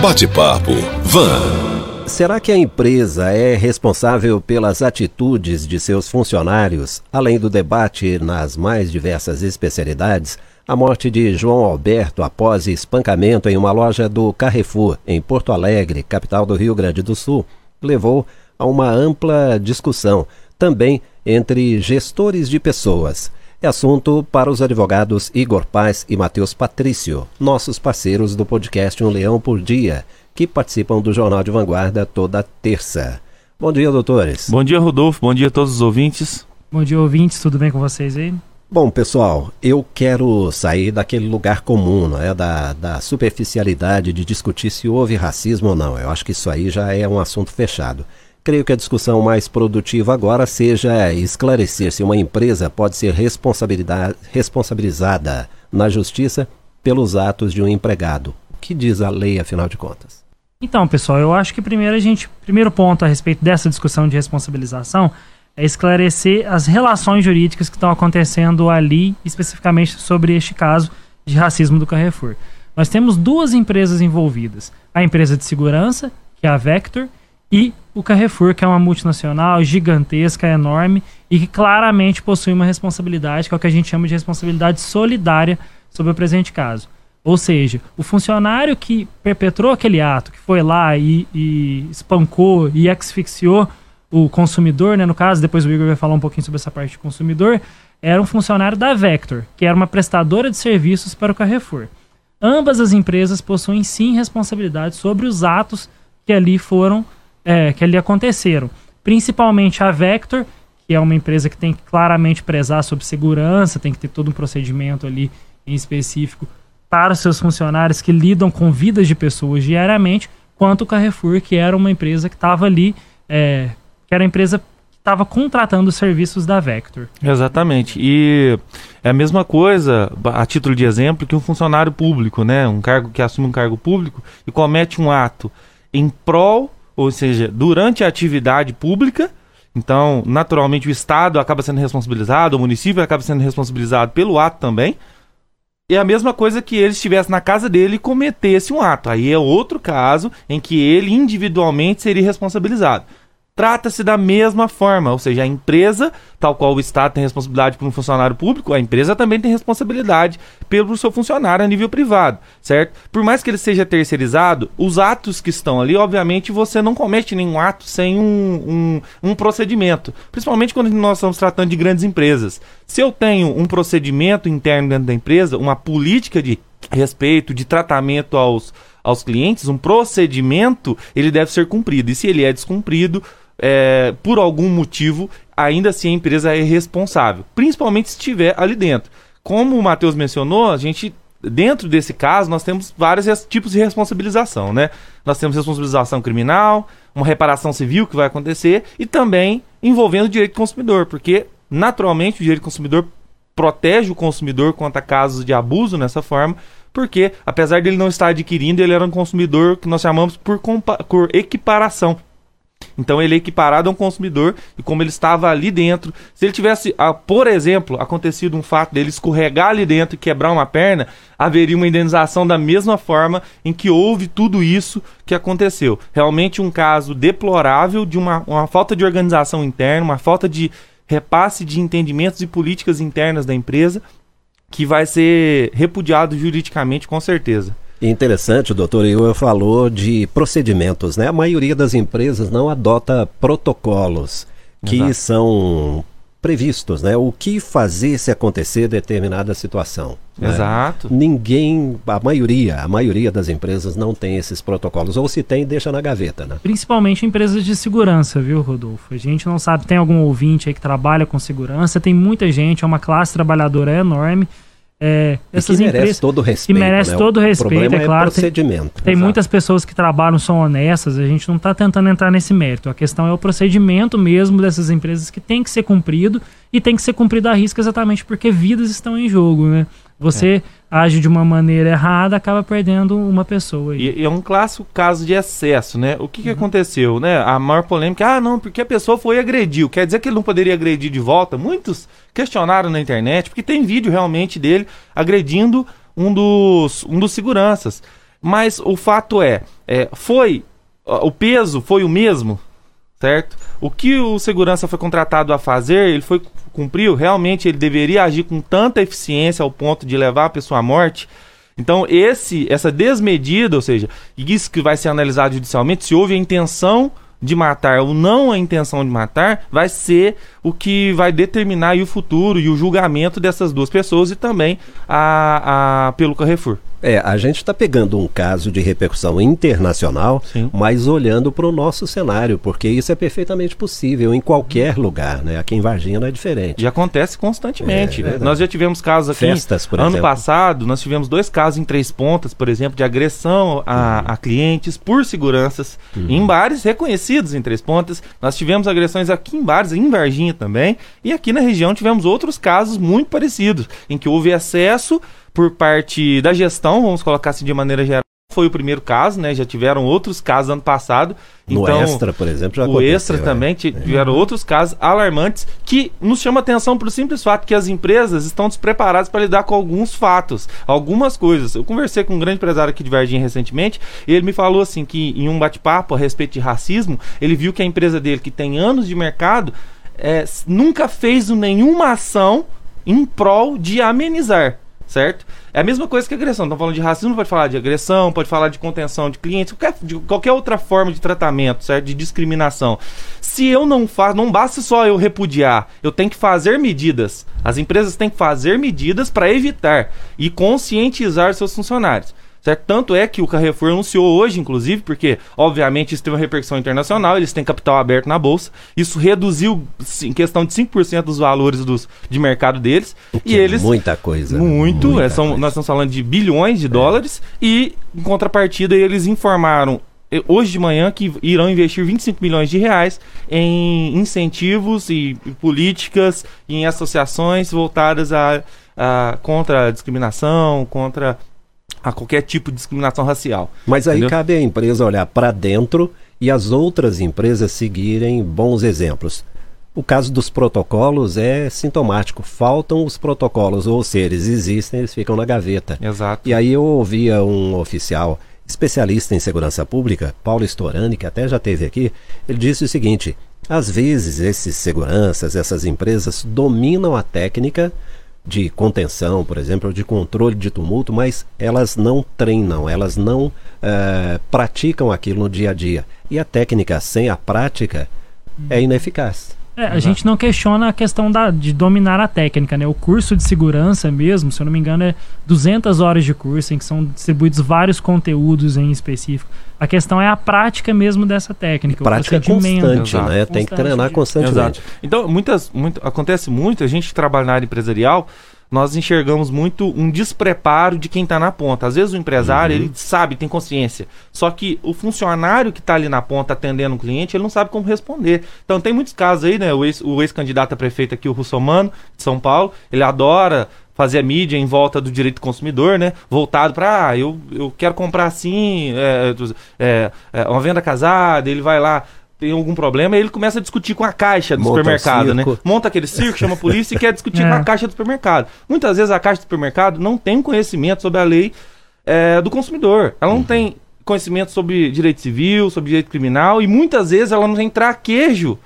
Bate-papo Van. Será que a empresa é responsável pelas atitudes de seus funcionários, além do debate nas mais diversas especialidades? A morte de João Alberto após espancamento em uma loja do Carrefour, em Porto Alegre, capital do Rio Grande do Sul, levou a uma ampla discussão, também entre gestores de pessoas. É assunto para os advogados Igor Paz e Matheus Patrício, nossos parceiros do podcast Um Leão por Dia, que participam do Jornal de Vanguarda toda terça. Bom dia, doutores. Bom dia, Rodolfo. Bom dia a todos os ouvintes. Bom dia, ouvintes. Tudo bem com vocês aí? Bom, pessoal, eu quero sair daquele lugar comum, não é? Da, da superficialidade de discutir se houve racismo ou não. Eu acho que isso aí já é um assunto fechado. Creio que a discussão mais produtiva agora seja esclarecer se uma empresa pode ser responsabilizada na justiça pelos atos de um empregado. O que diz a lei, afinal de contas? Então, pessoal, eu acho que primeiro a gente, primeiro ponto a respeito dessa discussão de responsabilização é esclarecer as relações jurídicas que estão acontecendo ali, especificamente sobre este caso de racismo do Carrefour. Nós temos duas empresas envolvidas: a empresa de segurança, que é a Vector, e o Carrefour, que é uma multinacional gigantesca, enorme e que claramente possui uma responsabilidade, que é o que a gente chama de responsabilidade solidária sobre o presente caso. Ou seja, o funcionário que perpetrou aquele ato, que foi lá e, e espancou e asfixiou o consumidor, né, no caso, depois o Igor vai falar um pouquinho sobre essa parte de consumidor, era um funcionário da Vector, que era uma prestadora de serviços para o Carrefour. Ambas as empresas possuem sim responsabilidade sobre os atos que ali foram é, que ali aconteceram. Principalmente a Vector, que é uma empresa que tem que claramente prezar sobre segurança, tem que ter todo um procedimento ali em específico para os seus funcionários que lidam com vidas de pessoas diariamente, quanto o Carrefour, que era uma empresa que estava ali, é, que era a empresa que estava contratando os serviços da Vector. Exatamente. E é a mesma coisa, a título de exemplo, que um funcionário público, né? Um cargo que assume um cargo público e comete um ato em prol ou seja, durante a atividade pública. Então, naturalmente, o Estado acaba sendo responsabilizado, o município acaba sendo responsabilizado pelo ato também. E a mesma coisa que ele estivesse na casa dele e cometesse um ato. Aí é outro caso em que ele individualmente seria responsabilizado trata-se da mesma forma, ou seja, a empresa, tal qual o Estado tem responsabilidade por um funcionário público, a empresa também tem responsabilidade pelo seu funcionário a nível privado, certo? Por mais que ele seja terceirizado, os atos que estão ali, obviamente, você não comete nenhum ato sem um, um, um procedimento, principalmente quando nós estamos tratando de grandes empresas. Se eu tenho um procedimento interno dentro da empresa, uma política de respeito, de tratamento aos, aos clientes, um procedimento, ele deve ser cumprido. E se ele é descumprido, é, por algum motivo, ainda assim a empresa é responsável, principalmente se estiver ali dentro. Como o Matheus mencionou, a gente dentro desse caso, nós temos vários tipos de responsabilização, né? Nós temos responsabilização criminal, uma reparação civil que vai acontecer e também envolvendo o direito do consumidor, porque naturalmente o direito do consumidor protege o consumidor contra casos de abuso nessa forma, porque apesar dele não estar adquirindo, ele era um consumidor que nós chamamos por, por equiparação. Então ele é equiparado a um consumidor e como ele estava ali dentro, se ele tivesse, ah, por exemplo, acontecido um fato dele escorregar ali dentro e quebrar uma perna, haveria uma indenização da mesma forma em que houve tudo isso que aconteceu. Realmente um caso deplorável de uma, uma falta de organização interna, uma falta de repasse de entendimentos e políticas internas da empresa que vai ser repudiado juridicamente com certeza. Interessante, o doutor Iua falou de procedimentos, né? A maioria das empresas não adota protocolos que Exato. são previstos, né? O que fazer se acontecer determinada situação. Né? Exato. Ninguém, a maioria, a maioria das empresas não tem esses protocolos, ou se tem, deixa na gaveta, né? Principalmente empresas de segurança, viu, Rodolfo? A gente não sabe, tem algum ouvinte aí que trabalha com segurança, tem muita gente, é uma classe trabalhadora enorme é, essas que merece empresas, todo o respeito. Que merece né? todo o respeito, é, é claro. procedimento. Tem, tem muitas pessoas que trabalham, são honestas, a gente não está tentando entrar nesse mérito. A questão é o procedimento mesmo dessas empresas que tem que ser cumprido e tem que ser cumprido a risco exatamente porque vidas estão em jogo, né? Você é. Age de uma maneira errada, acaba perdendo uma pessoa. E, e é um clássico caso de excesso, né? O que, que uhum. aconteceu, né? A maior polêmica, ah, não, porque a pessoa foi e agrediu. Quer dizer que ele não poderia agredir de volta? Muitos questionaram na internet, porque tem vídeo realmente dele agredindo um dos, um dos seguranças. Mas o fato é, é foi o peso foi o mesmo, certo? O que o segurança foi contratado a fazer, ele foi cumpriu, realmente ele deveria agir com tanta eficiência ao ponto de levar a pessoa à morte. Então, esse essa desmedida, ou seja, isso que vai ser analisado judicialmente, se houve a intenção de matar ou não a intenção de matar, vai ser o que vai determinar o futuro e o julgamento dessas duas pessoas e também a, a pelo Carrefour. É, a gente está pegando um caso de repercussão internacional, Sim. mas olhando para o nosso cenário, porque isso é perfeitamente possível em qualquer lugar, né? Aqui em Varginha não é diferente. E acontece constantemente. É, é nós já tivemos casos aqui. Festas, por ano exemplo. passado, nós tivemos dois casos em Três Pontas, por exemplo, de agressão a, uhum. a clientes por seguranças uhum. em bares reconhecidos em Três Pontas. Nós tivemos agressões aqui em bares, em Varginha também, e aqui na região tivemos outros casos muito parecidos, em que houve excesso por parte da gestão, vamos colocar assim de maneira geral. Foi o primeiro caso, né? Já tiveram outros casos ano passado. No então, Extra, por exemplo, já O Extra é. também tiveram é. outros casos alarmantes que nos chama atenção para o simples fato que as empresas estão despreparadas para lidar com alguns fatos, algumas coisas. Eu conversei com um grande empresário aqui de Varginha recentemente e ele me falou assim que em um bate-papo a respeito de racismo, ele viu que a empresa dele, que tem anos de mercado, é, nunca fez nenhuma ação em prol de amenizar certo? É a mesma coisa que agressão. Estamos falando de racismo, pode falar de agressão, pode falar de contenção de clientes, qualquer, de qualquer outra forma de tratamento, certo? De discriminação. Se eu não faço, não basta só eu repudiar, eu tenho que fazer medidas. As empresas têm que fazer medidas para evitar e conscientizar seus funcionários. Certo? Tanto é que o Carrefour anunciou hoje, inclusive, porque, obviamente, isso teve uma repercussão internacional, eles têm capital aberto na bolsa. Isso reduziu, em questão de 5% dos valores dos, de mercado deles. e é eles. Muita coisa. Muito. Muita é, são, coisa. Nós estamos falando de bilhões de é. dólares. E, em contrapartida, eles informaram hoje de manhã que irão investir 25 milhões de reais em incentivos e, e políticas em associações voltadas a, a, contra a discriminação, contra a qualquer tipo de discriminação racial. Mas aí entendeu? cabe à empresa olhar para dentro e as outras empresas seguirem bons exemplos. O caso dos protocolos é sintomático. Faltam os protocolos, ou se eles existem, eles ficam na gaveta. Exato. E aí eu ouvia um oficial especialista em segurança pública, Paulo Storani, que até já teve aqui, ele disse o seguinte: às vezes esses seguranças, essas empresas dominam a técnica, de contenção, por exemplo, ou de controle de tumulto, mas elas não treinam, elas não uh, praticam aquilo no dia a dia. E a técnica sem a prática é ineficaz. É, a gente não questiona a questão da, de dominar a técnica, né? O curso de segurança mesmo, se eu não me engano, é 200 horas de curso em que são distribuídos vários conteúdos em específico. A questão é a prática mesmo dessa técnica. prática constante, Exato. né? Tem que treinar constantemente. Exato. Então, muitas, muito, acontece muito, a gente trabalha na área empresarial, nós enxergamos muito um despreparo de quem está na ponta. Às vezes o empresário, uhum. ele sabe, tem consciência. Só que o funcionário que está ali na ponta atendendo o cliente, ele não sabe como responder. Então tem muitos casos aí, né? O ex-candidato ex a prefeito aqui, o Russomano, de São Paulo, ele adora fazer a mídia em volta do direito do consumidor, né? Voltado para, ah, eu, eu quero comprar assim, é, é, é, uma venda casada, ele vai lá tem algum problema, e ele começa a discutir com a caixa do Monta supermercado, né? Monta aquele circo, chama a polícia e quer discutir é. com a caixa do supermercado. Muitas vezes a caixa do supermercado não tem conhecimento sobre a lei é, do consumidor. Ela não uhum. tem conhecimento sobre direito civil, sobre direito criminal, e muitas vezes ela não tem traquejo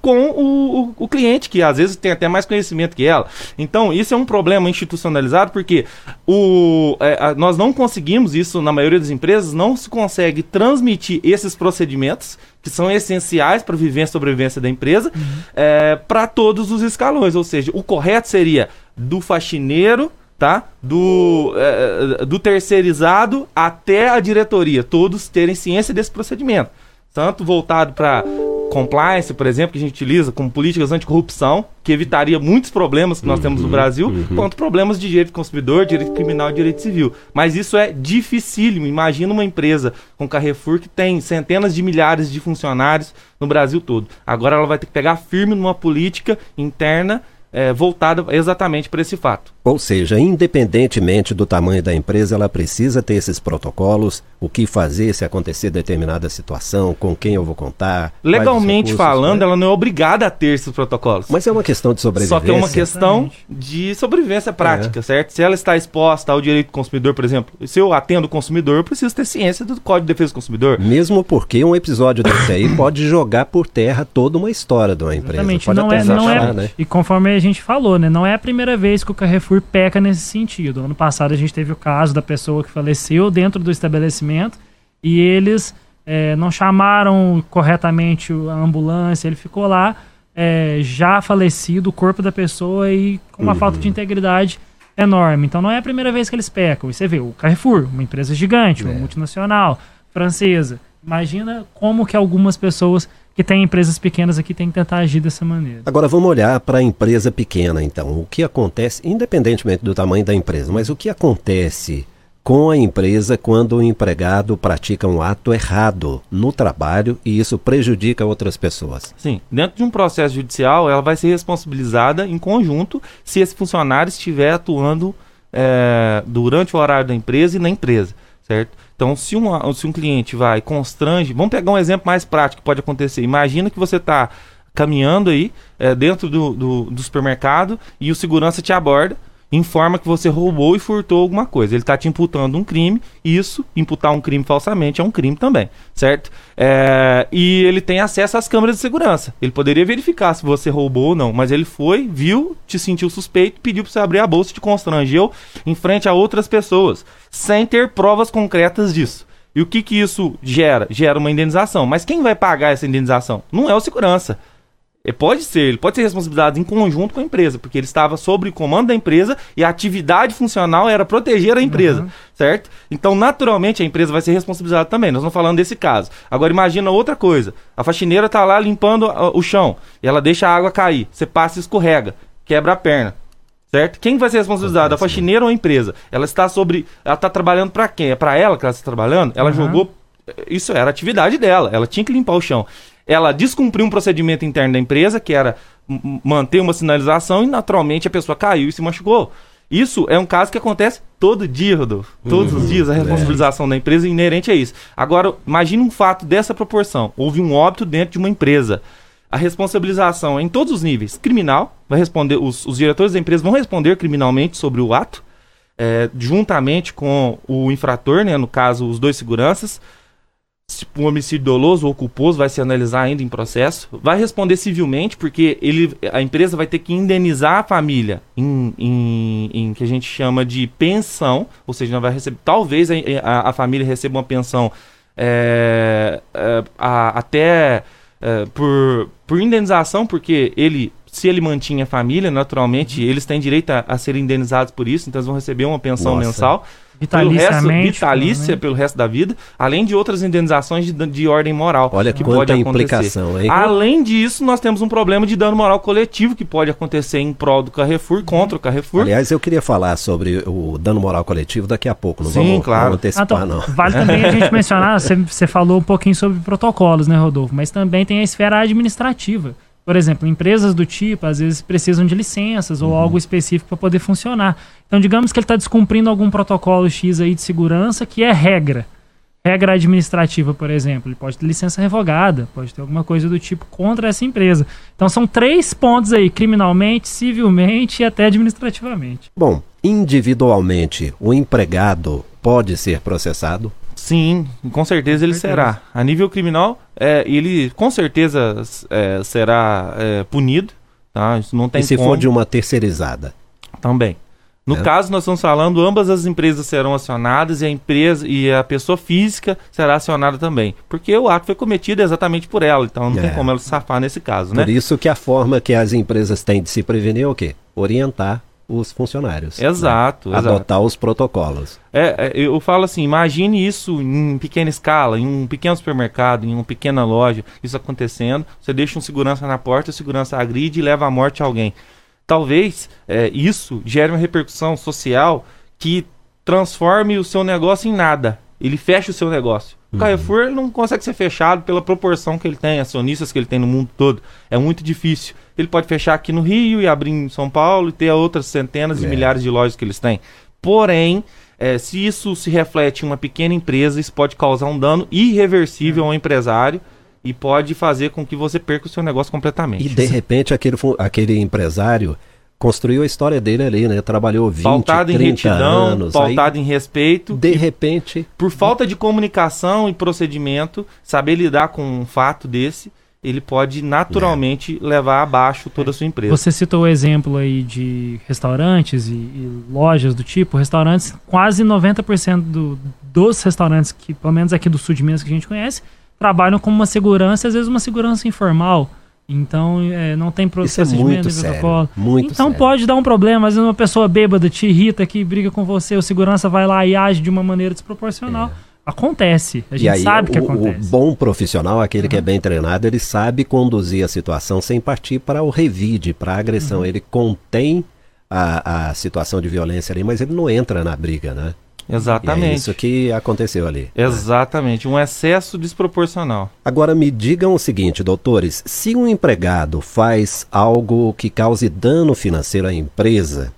com o, o, o, cliente, que às vezes tem até mais conhecimento que ela. Então, isso é um problema institucionalizado, porque o, é, a, nós não conseguimos isso na maioria das empresas, não se consegue transmitir esses procedimentos que são essenciais para a vivência e sobrevivência da empresa, uhum. é, para todos os escalões. Ou seja, o correto seria do faxineiro tá? Do, é, do terceirizado até a diretoria, todos terem ciência desse procedimento. Tanto voltado para compliance, por exemplo, que a gente utiliza como políticas anticorrupção, que evitaria muitos problemas que nós uhum, temos no uhum, Brasil, uhum. quanto problemas de direito do consumidor, direito criminal e direito civil. Mas isso é dificílimo. Imagina uma empresa com Carrefour que tem centenas de milhares de funcionários no Brasil todo. Agora ela vai ter que pegar firme numa política interna é, voltada exatamente para esse fato. Ou seja, independentemente do tamanho da empresa, ela precisa ter esses protocolos, o que fazer se acontecer determinada situação, com quem eu vou contar. Legalmente recursos, falando, né? ela não é obrigada a ter esses protocolos. Mas é uma questão de sobrevivência. Só que é uma questão de sobrevivência prática, certo? Se ela está exposta ao direito do consumidor, por exemplo, se eu atendo o consumidor, eu preciso ter ciência do Código de Defesa do Consumidor. Mesmo porque um episódio desse aí pode jogar por terra toda uma história de uma empresa. Exatamente, Pode não até é, não achar, é, né? e conforme a gente falou, né, não é a primeira vez que o Carrefour peca nesse sentido. Ano passado a gente teve o caso da pessoa que faleceu dentro do estabelecimento e eles eh, não chamaram corretamente a ambulância, ele ficou lá eh, já falecido, o corpo da pessoa e com uma falta de integridade enorme. Então não é a primeira vez que eles pecam. E você vê, o Carrefour, uma empresa gigante, uma É. multinacional, francesa. Imagina como que algumas pessoas que têm empresas pequenas aqui têm que tentar agir dessa maneira. Agora vamos olhar para a empresa pequena, então. O que acontece, independentemente do tamanho da empresa, mas o que acontece com a empresa quando o empregado pratica um ato errado no trabalho e isso prejudica outras pessoas? Sim, dentro de um processo judicial, ela vai ser responsabilizada em conjunto se esse funcionário estiver atuando é, durante o horário da empresa e na empresa, certo? Então, se, uma, se um cliente vai constrange, vamos pegar um exemplo mais prático que pode acontecer. Imagina que você está caminhando aí é, dentro do, do, do supermercado e o segurança te aborda, informa que você roubou e furtou alguma coisa. Ele está te imputando um crime, isso, imputar um crime falsamente é um crime também, certo? É, e ele tem acesso às câmeras de segurança. Ele poderia verificar se você roubou ou não, mas ele foi, viu, te sentiu suspeito, pediu para você abrir a bolsa, te constrangeu em frente a outras pessoas, sem ter provas concretas disso. E o que que isso gera? Gera uma indenização. Mas quem vai pagar essa indenização? Não é o segurança. Ele pode ser, ele pode ser responsabilizado em conjunto com a empresa, porque ele estava sob o comando da empresa e a atividade funcional era proteger a empresa, Uhum. certo? Então, naturalmente, a empresa vai ser responsabilizada também. Nós estamos falando desse caso. Agora, imagina outra coisa. A faxineira está lá limpando o chão e ela deixa a água cair. Você passa e escorrega, quebra a perna. Certo? Quem vai ser responsabilizado? A faxineira ou a empresa? Ela está sobre. Ela está trabalhando para quem? É para ela que ela está trabalhando? Ela Uhum. jogou. Isso era a atividade dela. Ela tinha que limpar o chão. Ela descumpriu um procedimento interno da empresa, que era manter uma sinalização, e naturalmente a pessoa caiu e se machucou. Isso é um caso que acontece todo dia, Rodolfo. Todos os dias a responsabilização da empresa é inerente a isso. Agora, imagine um fato dessa proporção. Houve um óbito dentro de uma empresa. A responsabilização é em todos os níveis. Criminal, vai responder, os, os diretores da empresa vão responder criminalmente sobre o ato, é, juntamente com o infrator, né, no caso, os dois seguranças. Se o homicídio doloso ou culposo vai se analisar ainda em processo. Vai responder civilmente, porque ele, a empresa vai ter que indenizar a família em, em, em que a gente chama de pensão, ou seja, não vai receber. Talvez a, a, a família receba uma pensão é, é, a- até é, por, por indenização, porque ele, se ele mantinha a família, naturalmente, eles têm direito a, a serem indenizados por isso, então eles vão receber uma pensão Nossa. mensal. Pelo resto, Vitaliciamente. vitalícia né? pelo resto da vida, além de outras indenizações de, de ordem moral. Olha que quanta pode acontecer. implicação, hein? Além disso, nós temos um problema de dano moral coletivo que pode acontecer em prol do Carrefour, contra o Carrefour. Aliás, eu queria falar sobre o dano moral coletivo daqui a pouco. Não Sim, vamos, claro. vamos antecipar, então, não. Vale também a gente mencionar, você, você falou um pouquinho sobre protocolos, né, Rodolfo? Mas também tem a esfera administrativa. Por exemplo, empresas do tipo, às vezes, precisam de licenças ou algo específico para poder funcionar. Então, digamos que ele está descumprindo algum protocolo X aí de segurança que é regra. Regra administrativa, por exemplo. Ele pode ter licença revogada, pode ter alguma coisa do tipo contra essa empresa. Então, são três pontos aí, criminalmente, civilmente e até administrativamente. Bom, individualmente, o empregado pode ser processado? Sim, com certeza ele certeza. será. A nível criminal, é, ele com certeza é, será é, punido. Tá? Isso não tem e se como. for de uma terceirizada? Também. No É. caso, nós estamos falando, ambas as empresas serão acionadas e a empresa e a pessoa física será acionada também. Porque o ato foi cometido exatamente por ela, então não É. tem como ela se safar nesse caso, né? Por isso que a forma que as empresas têm de se prevenir é o quê? Orientar os funcionários. Exato, né? exato. Adotar os protocolos. É, é, eu falo assim, imagine isso em pequena escala, em um pequeno supermercado, em uma pequena loja, isso acontecendo. Você deixa um segurança na porta, o segurança agride e leva à morte alguém. Talvez é, isso gere uma repercussão social que transforme o seu negócio em nada. Ele fecha o seu negócio. O Carrefour ele não consegue ser fechado pela proporção que ele tem, acionistas que ele tem no mundo todo. É muito difícil. Ele pode fechar aqui no Rio e abrir em São Paulo e ter outras centenas É. milhares de lojas que eles têm. Porém, é, se isso se reflete em uma pequena empresa, isso pode causar um dano irreversível ao empresário e pode fazer com que você perca o seu negócio completamente. E de repente aquele, aquele empresário construiu a história dele ali, né? Trabalhou 20, pautado em 30 retidão, anos. pautado aí, em respeito. de repente, por falta de comunicação e procedimento, saber lidar com um fato desse, ele pode naturalmente levar abaixo toda a sua empresa. Você citou o exemplo aí de restaurantes e, e lojas do tipo. Restaurantes, quase 90% do, dos restaurantes, que pelo menos aqui do sul de Minas que a gente conhece, trabalham com uma segurança, às vezes uma segurança informal. Então, é, não tem pro- isso é muito sério. Muito Então sério. pode dar um problema, às vezes uma pessoa bêbada te irrita, que briga com você, o segurança vai lá e age de uma maneira desproporcional. Acontece, a É. Gente aí, sabe que o, acontece. o bom profissional, aquele que é bem treinado, ele sabe conduzir a situação sem partir para o revide, para a agressão. Uhum. Ele contém a, a situação de violência ali, mas ele não entra na briga, né? E é Exatamente. isso que aconteceu ali. Exatamente, um excesso desproporcional. Agora me digam o seguinte, doutores: se um empregado faz algo que cause dano financeiro à empresa,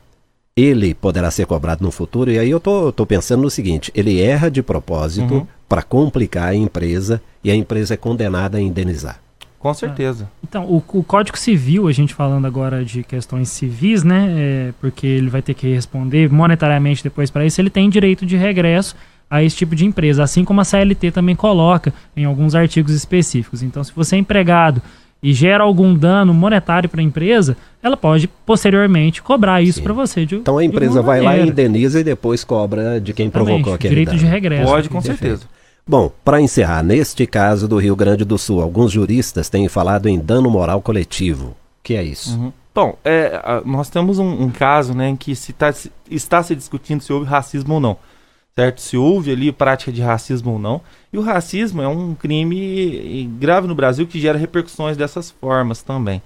ele poderá ser cobrado no futuro? E aí eu tô, tô pensando no seguinte: ele erra de propósito Uhum. para complicar a empresa e a empresa é condenada a indenizar. Com certeza. Então, o, o Código Civil, a gente falando agora de questões civis, né? é, porque ele vai ter que responder monetariamente depois para isso, ele tem direito de regresso a esse tipo de empresa, assim como a CLT também coloca em alguns artigos específicos. Então, se você é empregado e gera algum dano monetário para a empresa, ela pode posteriormente cobrar isso para você. De, Então a empresa vai lá e indeniza e depois cobra de quem Exatamente, provocou aquele direito dano. de regresso. Pode, com Perfeito. certeza. Bom, para encerrar, neste caso do Rio Grande do Sul, alguns juristas têm falado em dano moral coletivo. O que é isso? Uhum. Bom, é, nós temos um, um caso né, em que se tá se- está se discutindo se houve racismo ou não. Certo? Se houve ali prática de racismo ou não. E o racismo é um crime grave no Brasil que gera repercussões dessas formas também.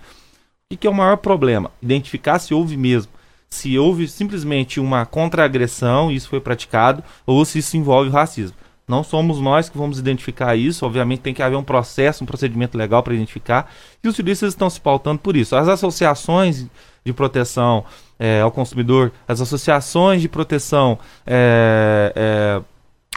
O que, é o maior problema? Identificar se houve mesmo. Se houve simplesmente uma contra-agressão, e isso foi praticado, ou se isso envolve racismo. Não somos nós que vamos identificar isso, obviamente tem que haver um processo, um procedimento legal para identificar, e os juristas estão se pautando por isso. As associações de proteção eh, ao consumidor, as associações de proteção eh,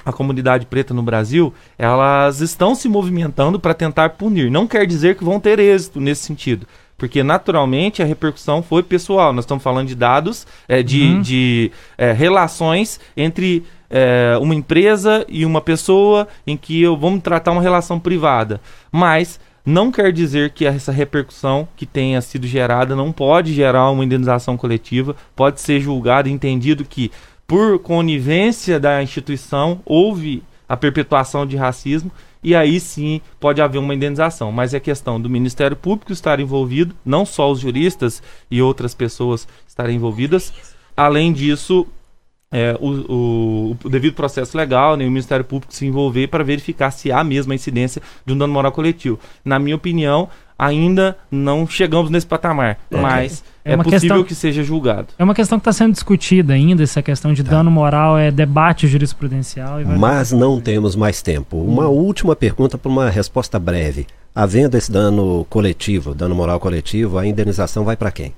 à comunidade preta no Brasil, elas estão se movimentando para tentar punir. Não quer dizer que vão ter êxito nesse sentido. Porque naturalmente a repercussão foi pessoal. Nós estamos falando de dados, eh, de, Uhum. de eh, relações entre eh, uma empresa e uma pessoa em que eu vamos tratar uma relação privada. Mas não quer dizer que essa repercussão que tenha sido gerada não pode gerar uma indenização coletiva, pode ser julgado entendido que por conivência da instituição houve a perpetuação de racismo e aí sim pode haver uma indenização. Mas é questão do Ministério Público estar envolvido, não só os juristas e outras pessoas estarem envolvidas. Além disso, é, o, o- o devido processo legal, né, o Ministério Público se envolver para verificar se há mesmo a incidência de um dano moral coletivo. Na minha opinião, ainda não chegamos nesse patamar, Ok. mas É é, possível questão- que seja julgado. É uma questão que está sendo discutida ainda, essa questão de Tá. dano moral, é debate jurisprudencial. E vai- Mas não temos mais tempo. Uma última pergunta para uma resposta breve. Havendo esse dano coletivo, dano moral coletivo, a indenização vai para quem?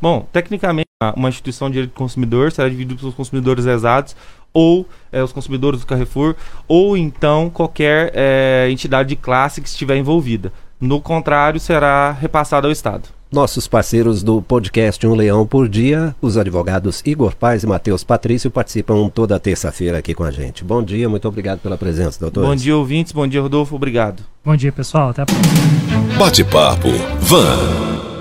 Bom, tecnicamente, a- uma instituição de direito do consumidor será dividida pelos consumidores exatos ou eh, os consumidores do Carrefour, ou então qualquer eh, entidade de classe que estiver envolvida. No contrário, será repassado ao Estado. Nossos parceiros do podcast Um Leão por Dia, os advogados Igor Paz e Matheus Patrício, participam toda terça-feira aqui com a gente. Bom dia, muito obrigado pela presença, doutor. Bom dia, ouvintes. Bom dia, Rodolfo. Obrigado. Bom dia, pessoal. Até a próxima. Bate-papo Van.